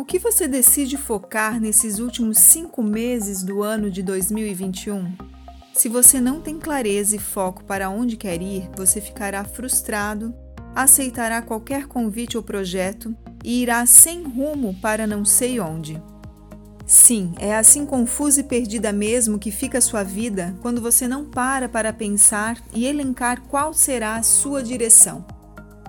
O que você decide focar nesses últimos cinco meses do ano de 2021? Se você não tem clareza e foco para onde quer ir, você ficará frustrado, aceitará qualquer convite ou projeto e irá sem rumo para não sei onde. Sim, é assim confusa e perdida mesmo que fica a sua vida quando você não para para pensar e elencar qual será a sua direção.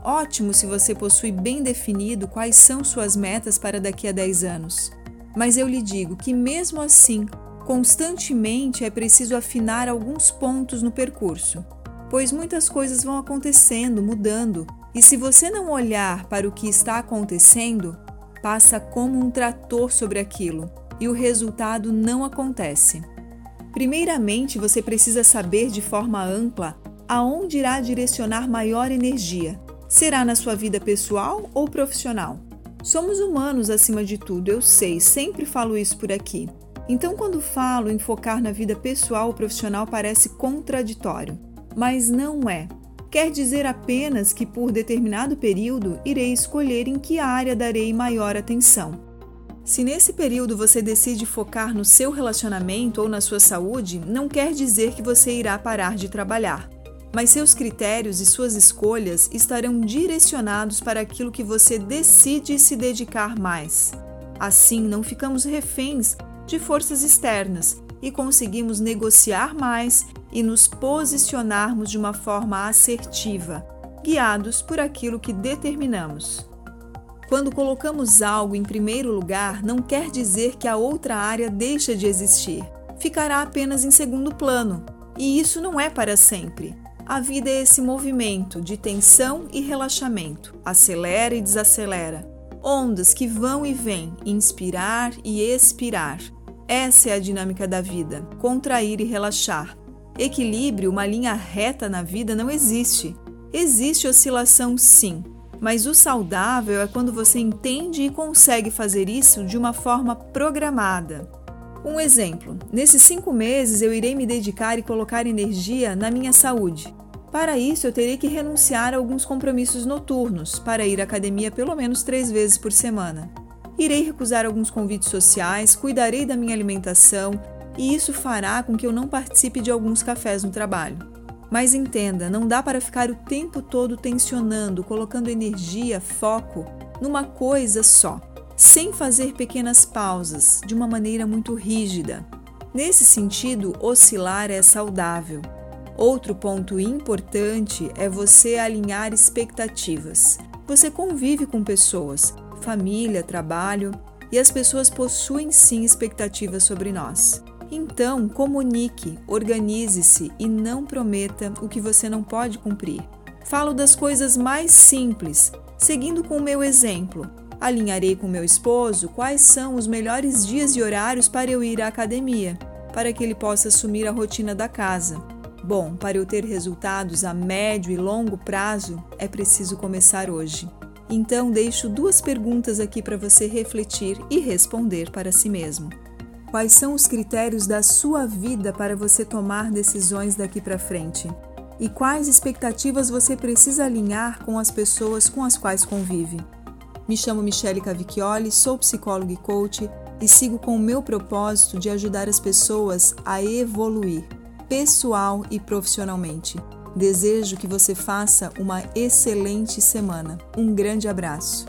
Ótimo se você possui bem definido quais são suas metas para daqui a 10 anos. Mas eu lhe digo que, mesmo assim, constantemente é preciso afinar alguns pontos no percurso, pois muitas coisas vão acontecendo, mudando, e se você não olhar para o que está acontecendo, passa como um trator sobre aquilo e o resultado não acontece. Primeiramente, você precisa saber de forma ampla aonde irá direcionar maior energia. Será na sua vida pessoal ou profissional? Somos humanos acima de tudo, eu sei, sempre falo isso por aqui. Então, quando falo em focar na vida pessoal ou profissional, parece contraditório, mas não é. Quer dizer apenas que por determinado período irei escolher em que área darei maior atenção. Se nesse período você decide focar no seu relacionamento ou na sua saúde, não quer dizer que você irá parar de trabalhar, mas seus critérios e suas escolhas estarão direcionados para aquilo que você decide se dedicar mais. Assim, não ficamos reféns de forças externas e conseguimos negociar mais e nos posicionarmos de uma forma assertiva, guiados por aquilo que determinamos. Quando colocamos algo em primeiro lugar, não quer dizer que a outra área deixa de existir. Ficará apenas em segundo plano. E isso não é para sempre. A vida é esse movimento de tensão e relaxamento, acelera e desacelera. Ondas que vão e vêm, inspirar e expirar. Essa é a dinâmica da vida: contrair e relaxar. Equilíbrio, uma linha reta na vida não existe. Existe oscilação, sim, mas o saudável é quando você entende e consegue fazer isso de uma forma programada. Um exemplo: nesses cinco meses eu irei me dedicar e colocar energia na minha saúde. Para isso, eu terei que renunciar a alguns compromissos noturnos para ir à academia pelo menos três vezes por semana. Irei recusar alguns convites sociais, cuidarei da minha alimentação e isso fará com que eu não participe de alguns cafés no trabalho. Mas entenda, não dá para ficar o tempo todo tensionando, colocando energia, foco numa coisa só, sem fazer pequenas pausas, de uma maneira muito rígida. Nesse sentido, oscilar é saudável. Outro ponto importante é você alinhar expectativas. Você convive com pessoas, família, trabalho, e as pessoas possuem sim expectativas sobre nós. Então, comunique, organize-se e não prometa o que você não pode cumprir. Falo das coisas mais simples, seguindo com o meu exemplo. Alinharei com meu esposo quais são os melhores dias e horários para eu ir à academia, para que ele possa assumir a rotina da casa. Bom, para eu ter resultados a médio e longo prazo, é preciso começar hoje. Então, deixo duas perguntas aqui para você refletir e responder para si mesmo. Quais são os critérios da sua vida para você tomar decisões daqui para frente? E quais expectativas você precisa alinhar com as pessoas com as quais convive? Me chamo Michele Cavicchioli, sou psicóloga e coach e sigo com o meu propósito de ajudar as pessoas a evoluir, pessoal e profissionalmente. Desejo que você faça uma excelente semana. Um grande abraço.